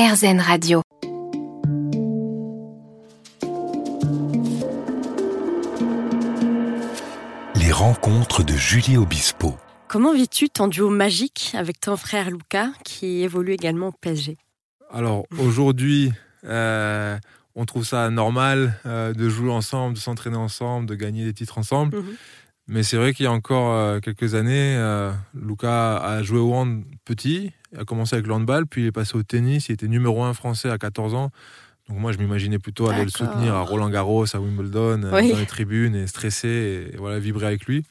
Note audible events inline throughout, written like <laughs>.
RZN Radio. Les rencontres de Julie Obispo. Comment vis-tu ton duo magique avec ton frère Luca qui évolue également au PSG Alors aujourd'hui, euh, on trouve ça normal euh, de jouer ensemble, de s'entraîner ensemble, de gagner des titres ensemble. Mhm. Mais c'est vrai qu'il y a encore euh, quelques années, euh, Luca a joué au hand petit, a commencé avec le handball, puis il est passé au tennis, il était numéro un français à 14 ans. Donc moi, je m'imaginais plutôt aller le soutenir à Roland Garros, à Wimbledon, euh, Oui. dans les tribunes, et stresser, et voilà, vibrer avec lui.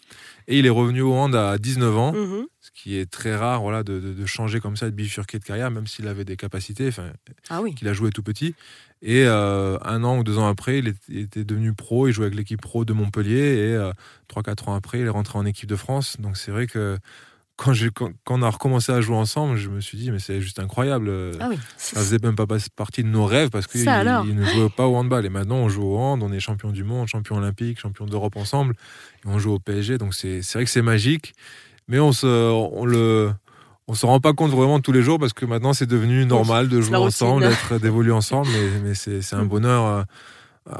Et il est revenu au hand à 19 ans, Mhm. ce qui est très rare voilà, de, de- de changer comme ça, de bifurquer de carrière, même s'il avait des capacités. Enfin, Ah oui. qu'il a joué tout petit. Et euh, un an ou deux ans après, il, est- il était devenu pro. Il jouait avec l'équipe pro de Montpellier. Et euh, trois, quatre ans après, il est rentré en équipe de France. Donc c'est vrai que quand, j'ai- quand, quand on a recommencé à jouer ensemble, je me suis dit, mais c'est juste incroyable. Ah oui. Ça faisait même pas partie de nos rêves parce qu'il ne jouait pas au handball. Et maintenant, on joue au hand, on est champion du monde, champion olympique, champion d'Europe ensemble. Et on joue au PSG. Donc c'est vrai que c'est magique. Mais on se, on le, on se rend pas compte vraiment tous les jours parce que maintenant c'est devenu normal de jouer ensemble, d'évoluer ensemble. Mais, mais c'est, un Mm. bonheur. Euh,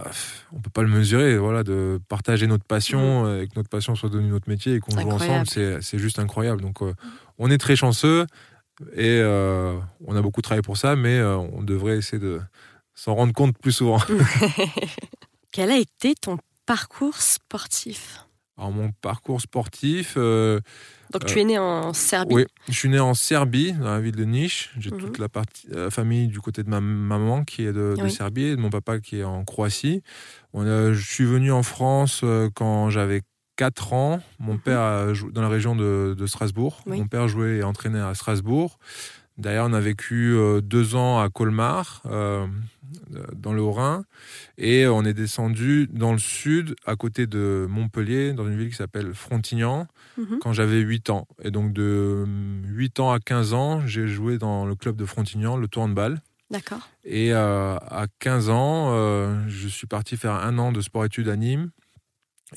on peut pas le mesurer. Voilà, de partager notre passion euh, et que notre passion soit devenue notre métier et qu'on joue ensemble, c'est, juste incroyable. Donc euh, on est très chanceux et euh, on a beaucoup travaillé pour ça, mais euh, on devrait essayer de s'en rendre compte plus souvent. <laughs> <laughs> Quel a été ton parcours sportif? Alors mon parcours sportif, Donc Euh, tu es né en Serbie. oui, je suis né en Serbie, dans la ville de Niš. J'ai Mhm. toute la partie, euh, famille du côté de ma maman qui est de, de Oui. Serbie et de mon papa qui est en Croatie. On a- je suis venu en France euh, quand j'avais 4 ans. Mon Mhm. père a dans la région de, de Strasbourg. Oui. Mon père jouait et entraînait à Strasbourg. D'ailleurs, on a vécu euh, deux ans à Colmar, euh, dans le Haut-Rhin, et on est descendu dans le sud, à côté de Montpellier, dans une ville qui s'appelle Frontignan, Mhm. quand j'avais 8 ans. Et donc de 8 ans à 15 ans, j'ai joué dans le club de Frontignan, le tour handball. D'accord. Et euh, à 15 ans, euh, je suis parti faire un an de sport-études à Nîmes.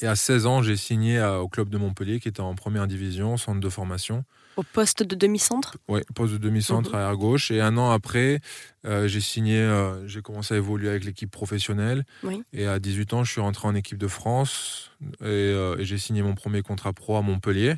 Et à 16 ans, j'ai signé à- au club de Montpellier, qui était en première division, centre de formation. Au poste de demi-centre? Ouais, poste de demi-centre Mhm. arrière gauche. Et un an après, euh, j'ai signé, euh, j'ai commencé à évoluer avec l'équipe professionnelle. Oui. Et à 18 ans, je suis rentré en équipe de France et, euh, et j'ai signé mon premier contrat pro à Montpellier.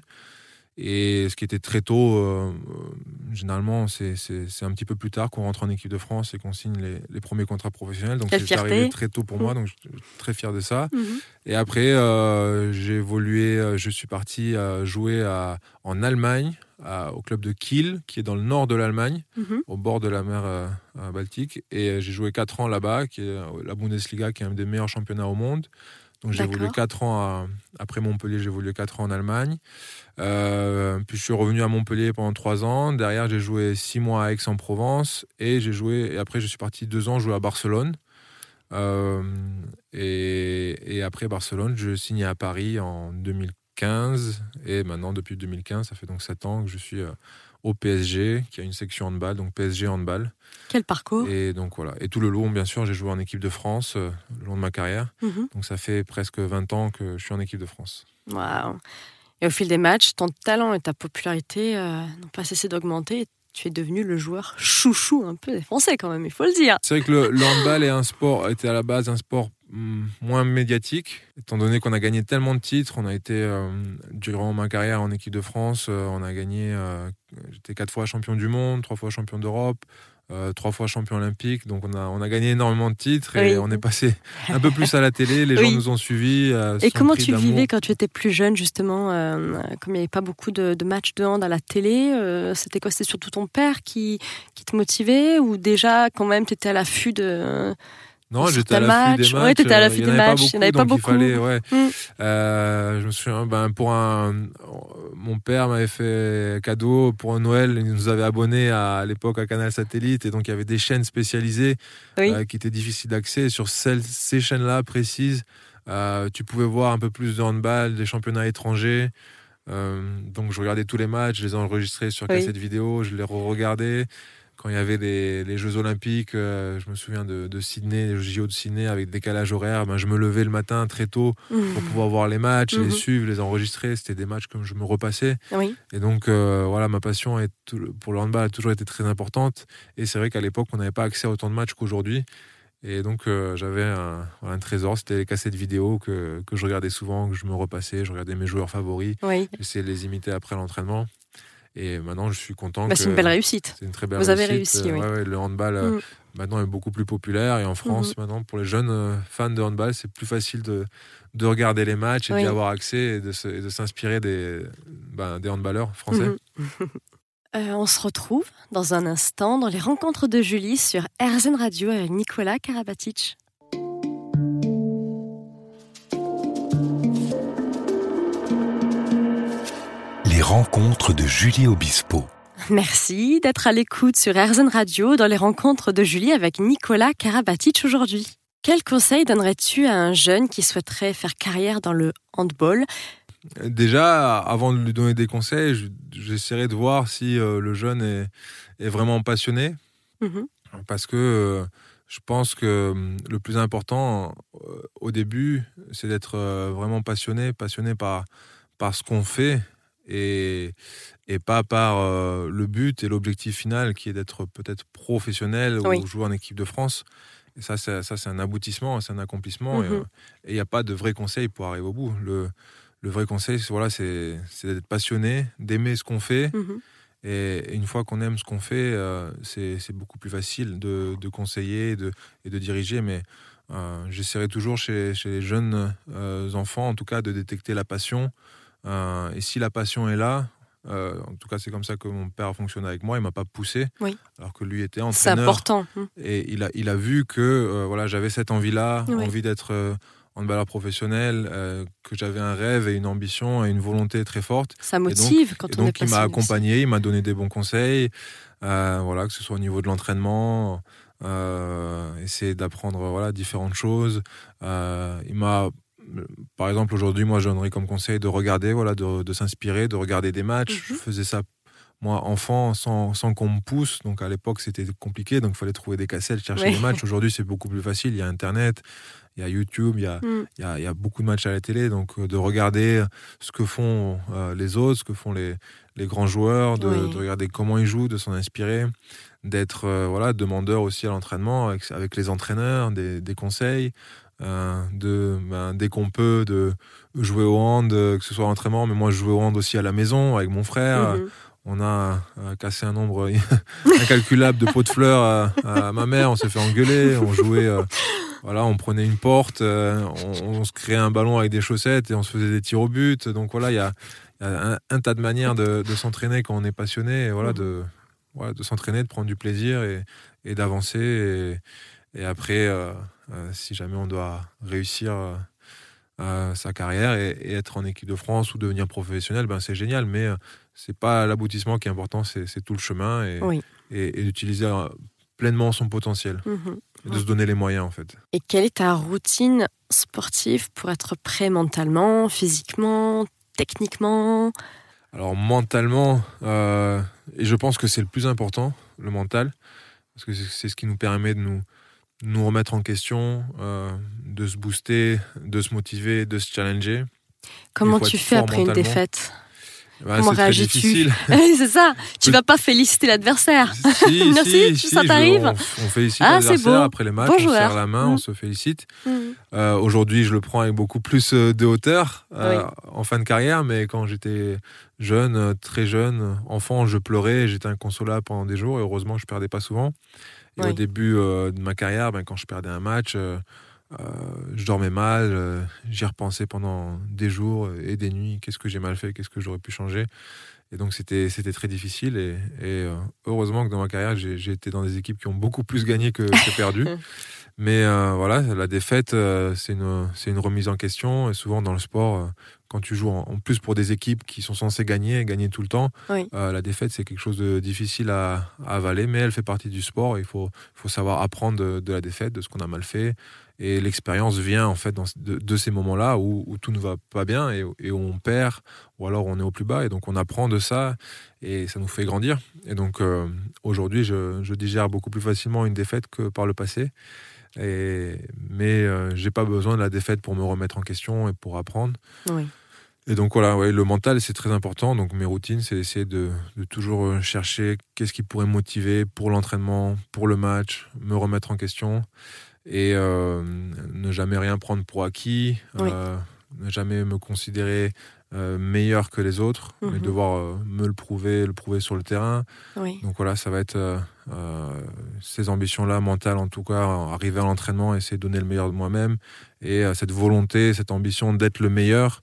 Et ce qui était très tôt, euh, euh, généralement, c'est un petit peu plus tard qu'on rentre en équipe de France et qu'on signe les, les premiers contrats professionnels. Donc c'est arrivé très tôt pour moi, donc je suis très fier de ça. Mhm. Et après, euh, j'ai évolué, je suis parti jouer à- en Allemagne, à- au club de Kiel, qui est dans le nord de l'Allemagne, Mhm. au bord de la mer euh, Baltique. Et j'ai joué 4 ans là-bas, qui est la Bundesliga, qui est un des meilleurs championnats au monde. Donc j'ai évolué D'accord. 4 ans à- après Montpellier, j'ai évolué 4 ans en Allemagne. Euh, puis je suis revenu à Montpellier pendant 3 ans. Derrière, j'ai joué 6 mois à Aix-en-Provence. Et j'ai joué, et après, je suis parti 2 ans jouer à Barcelone. Euh, et, et après Barcelone, je signais à Paris en 2015. Et maintenant, depuis 2015, ça fait donc 7 ans que je suis euh, au PSG, qui a une section handball, donc PSG handball. Quel parcours Et donc voilà. Et tout le long, bien sûr, j'ai joué en équipe de France euh, le long de ma carrière. Mhm. Donc ça fait presque 20 ans que je suis en équipe de France. Waouh. Et au fil des matchs, ton talent et ta popularité euh, n'ont pas cessé d'augmenter. Tu es devenu le joueur chouchou un peu des Français quand même, il faut le dire. C'est vrai que le, le handball est un sport, était à la base un sport moins médiatique, étant donné qu'on a gagné tellement de titres. On a été, euh, durant ma carrière en équipe de France, euh, on a gagné, euh, j'étais quatre fois champion du monde, trois fois champion d'Europe, trois fois champion olympique. Donc on a, on a gagné énormément de titres et Oui. on est passé un peu plus à la télé. Les gens nous ont suivis. Et comment tu vivais quand tu étais plus jeune, justement, comme il n'y avait pas beaucoup de, de matchs de hand à la télé C'était quoi? C'était surtout ton père qui, qui te motivait Ou déjà, quand même, tu étais à l'affût de. Non, j'étais à tel l'affût des match. matchs. Ouais, t'étais à euh, l'affût y des matchs, il y en avait pas beaucoup. Fallait, ouais. Mm. Euh, je me souviens, ben, pour un, mon père m'avait fait cadeau pour Noël. Il nous avait abonnés à, à l'époque à Canal Satellite et donc il y avait des chaînes spécialisées Oui. euh, qui étaient difficiles d'accès. Sur celles, ces chaînes-là précises, euh, tu pouvais voir un peu plus de handball, des championnats étrangers. Euh, donc je regardais tous les matchs, je les enregistrais sur Oui. cassette vidéo, je les re-regardais. Quand il y avait les, les Jeux Olympiques, euh, je me souviens de, de, Sydney, les JO de Sydney avec décalage horaire, ben, je me levais le matin très tôt pour mmh. pouvoir voir les matchs, les mmh. suivre, les enregistrer. C'était des matchs comme je me repassais. Oui. Et donc, euh, voilà, ma passion est pour le handball a toujours été très importante. Et c'est vrai qu'à l'époque, on n'avait pas accès à autant de matchs qu'aujourd'hui. Et donc, euh, j'avais un, un, trésor, c'était les cassettes vidéo que, que, je regardais souvent, que je me repassais. Je regardais mes joueurs favoris. Oui. J'essayais de les imiter après l'entraînement. Et maintenant, je suis content. Bah, c'est une belle réussite. C'est une très belle Vous réussite. avez réussi, oui. Ouais, ouais, le handball euh, mm. maintenant est beaucoup plus populaire. Et en France, mm. maintenant, pour les jeunes euh, fans de handball, c'est plus facile de, de regarder les matchs et oui. d'y avoir accès et de, de s'inspirer des, ben, des handballeurs français. Mm. <laughs> euh, on se retrouve dans un instant dans les rencontres de Julie sur RZN Radio avec Nicolas Karabatic. Rencontres de Julie Obispo. Merci d'être à l'écoute sur RZN Radio dans les rencontres de Julie avec Nicolas Karabatic aujourd'hui. Quel conseil donnerais-tu à un jeune qui souhaiterait faire carrière dans le handball? Déjà, avant de lui donner des conseils, j'essaierai de voir si euh, le jeune est, est vraiment passionné. -hmm. Parce que euh, je pense que euh, le plus important euh, au début, c'est d'être vraiment passionné, passionné par, par ce qu'on fait et, et pas par euh, le but et l'objectif final qui est d'être peut-être professionnel oui. ou jouer en équipe de France. Et ça, c'est, ça, c'est un aboutissement, c'est un accomplissement. Mhm. Mm -hmm. Et il n'y a pas de vrai conseil pour arriver au bout. Le, le vrai conseil, c'est, voilà, c'est, d'être passionné, d'aimer ce qu'on fait. Mm -hmm. Et une fois qu'on aime ce qu'on fait, euh, c'est, c'est beaucoup plus facile de, de conseiller et de, et de diriger. Mais euh, j'essaierai toujours chez, chez les jeunes euh, enfants, en tout cas, de détecter la passion. Euh, et si la passion est là, euh, en tout cas, c'est comme ça que mon père a fonctionné avec moi. Il m'a pas poussé, oui. alors que lui était entraîneur. C'est important. Et il a, il a vu que euh, voilà, j'avais cette envie-là, Oui. envie d'être euh, handballeur professionnel, que j'avais un rêve et une ambition et une volonté très forte. Ça motive donc, quand on donc est il m'a accompagné, il m'a donné des bons conseils, voilà, que ce soit au niveau de l'entraînement, essayer d'apprendre voilà différentes choses. Il m'a par exemple, aujourd'hui, moi, je donnerais comme conseil de regarder, voilà, de, de s'inspirer, de regarder des matchs. Mhm. Je faisais ça, moi, enfant, sans, sans qu'on me pousse. Donc, à l'époque, c'était compliqué. Donc, il fallait trouver des cassettes, chercher des matchs. <laughs> Aujourd'hui, c'est beaucoup plus facile. Il y a Internet, il y a YouTube, il y a, Mm. il y a, il y a beaucoup de matchs à la télé. Donc, euh, de regarder ce que font euh, les autres, ce que font les, les grands joueurs, de, Oui. de regarder comment ils jouent, de s'en inspirer, d'être euh, voilà, demandeur aussi à l'entraînement avec, avec les entraîneurs, des, des conseils. Euh, de ben, dès qu'on peut de jouer au hand euh, que ce soit à l'entraînement mais moi je jouais au hand aussi à la maison avec mon frère Mhm. on a euh, cassé un nombre <laughs> incalculable de pots de fleurs à, à ma mère on s'est fait engueuler on jouait euh, voilà on prenait une porte euh, on, on, se créait un ballon avec des chaussettes et on se faisait des tirs au but donc voilà il y a, y a un, un, tas de manières de, de s'entraîner quand on est passionné et voilà Mhm. de voilà, de s'entraîner de prendre du plaisir et, et d'avancer et, et après euh, euh, si jamais on doit réussir euh, euh, sa carrière et, et, être en équipe de France ou devenir professionnel, ben c'est génial, mais euh, c'est pas l'aboutissement qui est important, c'est tout le chemin et, Oui. et, et d'utiliser euh, pleinement son potentiel Mhm. et de se donner les moyens en fait. Et quelle est ta routine sportive pour être prêt mentalement, physiquement, techniquement? Alors mentalement, euh, et je pense que c'est le plus important, le mental, parce que c'est ce qui nous permet de nous, nous remettre en question, euh, de se booster, de se motiver, de se challenger. Comment tu fais après une défaite Ben, Comment réagis-tu <laughs> C'est ça. <laughs> Tu vas pas féliciter l'adversaire. Si, <laughs> Merci, si, ça si, t'arrive On, on félicite Ah, l'adversaire après les matchs, Bon on joueur. serre la main, Mm. on se félicite. Mhm. Euh, Aujourd'hui, je le prends avec beaucoup plus euh, de hauteur euh, Oui. en fin de carrière, mais quand j'étais jeune, très jeune, enfant, je pleurais, j'étais inconsolable pendant des jours, et heureusement, je perdais pas souvent. Et Oui. au début euh, de ma carrière, ben, quand je perdais un match, euh, euh, je dormais mal, j'y repensais pendant des jours et des nuits, qu'est-ce que j'ai mal fait, qu'est-ce que j'aurais pu changer? Et donc c'était très difficile et, et, heureusement que dans ma carrière j'ai été dans des équipes qui ont beaucoup plus gagné que, que perdu. <laughs> Mais euh, voilà, la défaite euh, c'est une une remise en question et souvent dans le sport euh, quand tu joues en, plus pour des équipes qui sont censées gagner et gagner tout le temps, la défaite c'est quelque chose de difficile à, avaler, mais elle fait partie du sport. Il faut, faut savoir apprendre de, la défaite, de ce qu'on a mal fait. Et l'expérience vient en fait dans, de, ces moments-là où, tout ne va pas bien et, et, où on perd ou alors on est au plus bas. Et donc on apprend de ça et ça nous fait grandir. Et donc aujourd'hui, je, je digère beaucoup plus facilement une défaite que par le passé. Et, mais euh, j'ai pas besoin de la défaite pour me remettre en question et pour apprendre. Et donc voilà, ouais, le mental c'est très important. Donc mes routines, c'est d'essayer de, de, toujours euh, chercher qu'est-ce qui pourrait me motiver pour l'entraînement, pour le match, me remettre en question et euh, ne jamais rien prendre pour acquis, ne jamais me considérer euh, meilleur que les autres, mais mhm. devoir euh, me le prouver, le prouver sur le terrain. Donc voilà, ça va être euh, ces ambitions-là, mentales en tout cas, arriver à l'entraînement, essayer de donner le meilleur de moi-même, et cette volonté, cette ambition d'être le meilleur,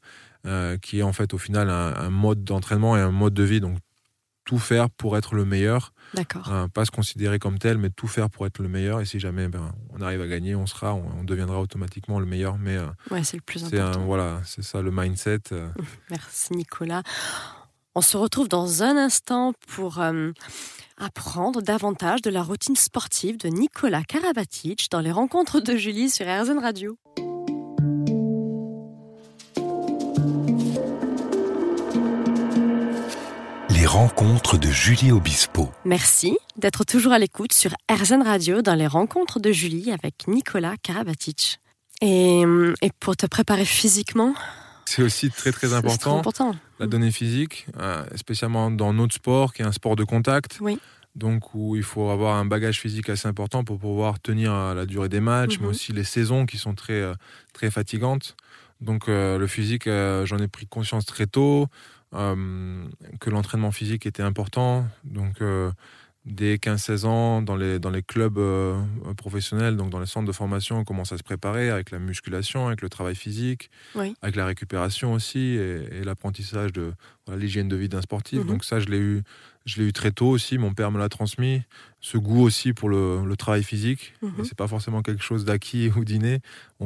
qui est en fait au final un, un mode d'entraînement et un mode de vie. Donc tout faire pour être le meilleur. D'accord. Hein, pas se considérer comme tel, mais tout faire pour être le meilleur. Et si jamais ben, on arrive à gagner, on sera, on, deviendra automatiquement le meilleur. Mais euh, ouais, c'est le plus important. voilà, c'est ça le mindset. Euh. <laughs> Merci Nicolas. On se retrouve dans un instant pour euh, apprendre davantage de la routine sportive de Nicolas Karabatic dans les rencontres de Julie sur RZN Radio. Rencontres de Julie Obispo. Merci d'être toujours à l'écoute sur RZN Radio dans les rencontres de Julie avec Nicolas Karabatic. Et, pour te préparer physiquement C'est aussi très très important, important. La donnée physique, euh, spécialement dans notre sport qui est un sport de contact. Oui. Donc où il faut avoir un bagage physique assez important pour pouvoir tenir la durée des matchs, mais mhm. aussi les saisons qui sont très, euh, très fatigantes. Donc euh, le physique, j'en ai pris conscience très tôt. Euh, que l'entraînement physique était important. Donc, euh, dès 15-16 ans, dans les, dans les clubs euh, professionnels, donc dans les centres de formation, on commence à se préparer avec la musculation, avec le travail physique, avec la récupération aussi et, l'apprentissage de l'hygiène de vie d'un sportif. Mhm. Donc, ça, je l'ai eu je l'ai eu très tôt aussi, mon père me l'a transmis. Ce goût aussi pour le, travail physique. Ce mhm. C'est pas forcément quelque chose d'acquis <laughs> ou d'inné.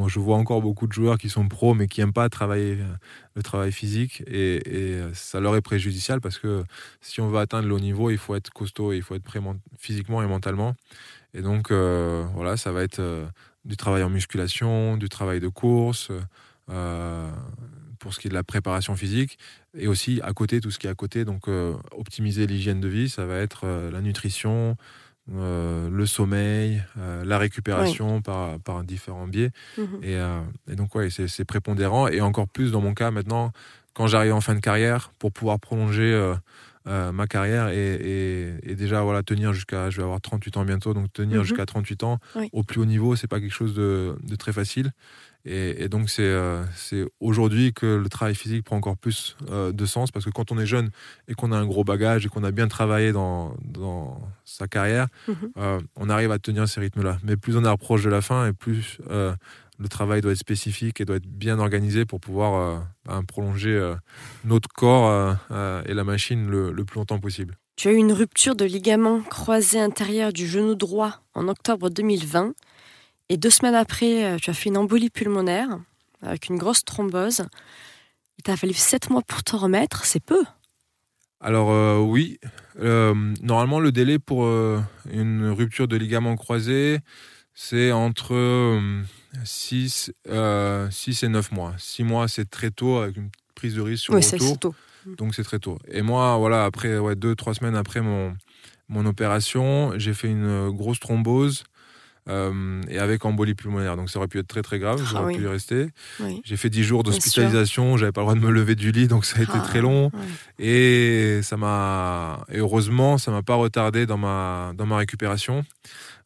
je vois encore beaucoup de joueurs qui sont pros mais qui n'aiment pas travailler euh, le travail physique et, euh, ça leur est préjudicial parce que si on veut atteindre le haut niveau, il faut être costaud et il faut être prêt physiquement et mentalement. Et donc euh, voilà, ça va être du travail en musculation, du travail de course pour ce qui est de la préparation physique et aussi à côté tout ce qui est à côté. Donc euh, optimiser l'hygiène de vie ça va être euh, la nutrition euh, le sommeil la récupération par, par différents biais. Mhm. et, donc ouais c'est prépondérant. Et encore plus dans mon cas maintenant quand j'arrive en fin de carrière pour pouvoir prolonger ma carrière et, déjà voilà tenir jusqu'à je vais avoir 38 ans bientôt donc tenir mhm. jusqu'à 38 ans au plus haut niveau c'est pas quelque chose de, de très facile et, donc euh, c'est aujourd'hui que le travail physique prend encore plus euh, de sens parce que quand on est jeune et qu'on a un gros bagage et qu'on a bien travaillé dans, dans sa carrière, mhm. euh, on arrive à tenir ces rythmes-là. Mais plus on approche de la fin et plus le travail doit être spécifique et doit être bien organisé pour pouvoir ben, prolonger notre corps et la machine le, le plus longtemps possible. Tu as eu une rupture de ligament croisé intérieur du genou droit en octobre 2020. Et deux semaines après, euh, tu as fait une embolie pulmonaire avec une grosse thrombose. Il t'a fallu sept mois pour te remettre, c'est peu. Alors euh, oui, euh, normalement le délai pour une rupture de ligament croisé, c'est entre 6, et 9 mois. 6 mois, c'est très tôt avec une prise de risque sur oui, le retour. Tôt. Donc c'est très tôt. Et moi, voilà, après ouais, 2-3 semaines après mon, mon opération, j'ai fait une grosse thrombose euh, et avec embolie pulmonaire. Donc ça aurait pu être très très grave, ah j'aurais pu y rester. J'ai fait 10 jours d'hospitalisation, j'avais pas le droit de me lever du lit, donc ça a été très ah, long. Et ça m'a, heureusement, ça m'a pas retardé dans ma dans ma récupération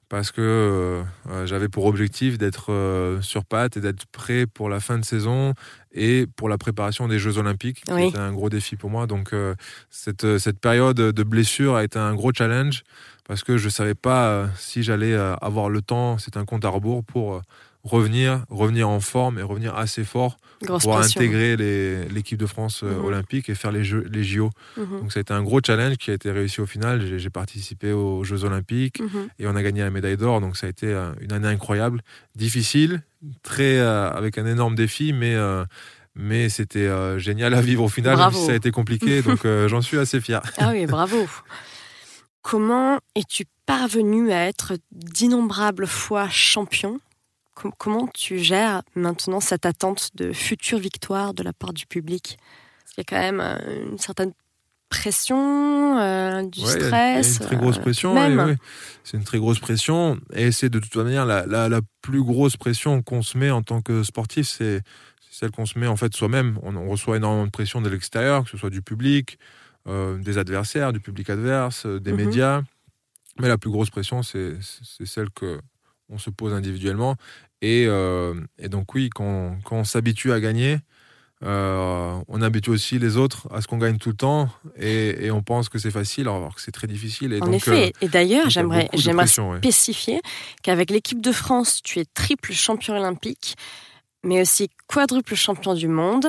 parce que euh, j'avais pour objectif d'être euh, sur patte et d'être prêt pour la fin de saison et pour la préparation des Jeux Olympiques, qui était un gros défi pour moi. Donc cette, cette période de blessure a été un gros challenge parce que je ne savais pas euh, si j'allais euh, avoir le temps, c'est un compte à rebours, pour euh, revenir, revenir en forme et revenir assez fort pour intégrer l'équipe de France mhm. olympique et faire les, jeux, les JO. Mhm. Donc ça a été un gros challenge qui a été réussi au final. J'ai participé aux Jeux olympiques mhm. et on a gagné la médaille d'or. Donc ça a été une année incroyable, difficile, très avec un énorme défi, mais mais c'était euh, génial à vivre au final. Bravo. Ça a été compliqué, <laughs> donc euh, j'en suis assez fier. Ah oui, bravo. <laughs> Comment es-tu parvenu à être d'innombrables fois champion? Com- Comment tu gères maintenant cette attente de future victoire de la part du public? Parce qu'il y a quand même euh, une certaine pression, euh, du Ouais, stress. a une très grosse euh, pression. c'est une très grosse pression. Et c'est de toute manière la, la- la plus grosse pression qu'on se met en tant que sportif, c'est c'est celle qu'on se met en fait soi-même. On, on reçoit énormément de pression de l'extérieur, que ce soit du public, euh, des adversaires, du public adverse, euh, des Mhm. médias. Mais la plus grosse pression, c'est c'est celle que on se pose individuellement. Et, euh, et donc oui, quand, quand on s'habitue à gagner, euh, on habitue aussi les autres à ce qu'on gagne tout le temps et, et on pense que c'est facile alors que c'est très difficile. Et En donc, effet. euh, Et d'ailleurs, j'aimerais j'aimerais ouais. spécifier qu'avec l'équipe de France, tu es triple champion olympique, mais aussi quadruple champion du monde.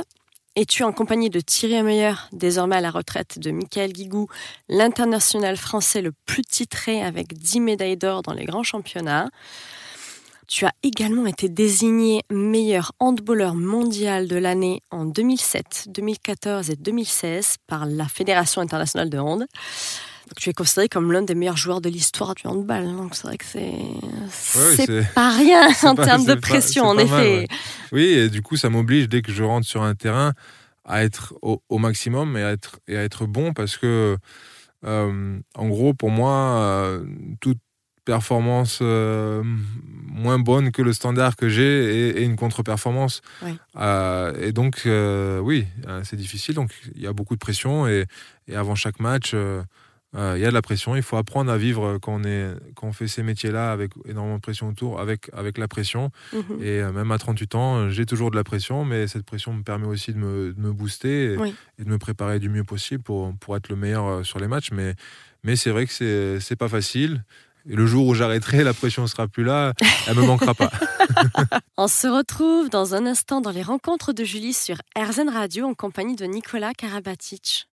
Et tu es en compagnie de Thierry Meyer, désormais à la retraite, de Michael Guigou, l'international français le plus titré avec 10 médailles d'or dans les grands championnats. Tu as également été désigné meilleur handballeur mondial de l'année en 2007, 2014 et 2016 par la Fédération internationale de hand. Donc, tu es considéré comme l'un des meilleurs joueurs de l'histoire du handball. Donc c'est vrai que c'est ouais, pas rien <laughs> en pas- termes de pas- pression, en mal, effet. ouais. Oui, et du coup, ça m'oblige dès que je rentre sur un terrain à être au, au maximum et à être, et à être bon parce que, euh, en gros, pour moi, euh, toute performance euh, moins bonne que le standard que j'ai est une contre-performance. Oui. Euh, et donc, euh, oui, c'est difficile. Donc, il y a beaucoup de pression et, et avant chaque match, il y a de la pression. Il faut apprendre à vivre quand on, est, quand on fait ces métiers-là avec énormément de pression autour, avec, avec la pression. Mhm. Et même à 38 ans, j'ai toujours de la pression, mais cette pression me permet aussi de me, de me booster et, Oui. et de me préparer du mieux possible pour, pour être le meilleur sur les matchs. Mais, mais c'est vrai que c'est c'est pas facile. Et le jour où j'arrêterai, la pression ne sera plus là, elle me manquera pas. <laughs> On se retrouve dans un instant dans les rencontres de Julie sur RZN Radio en compagnie de Nicolas Karabatic.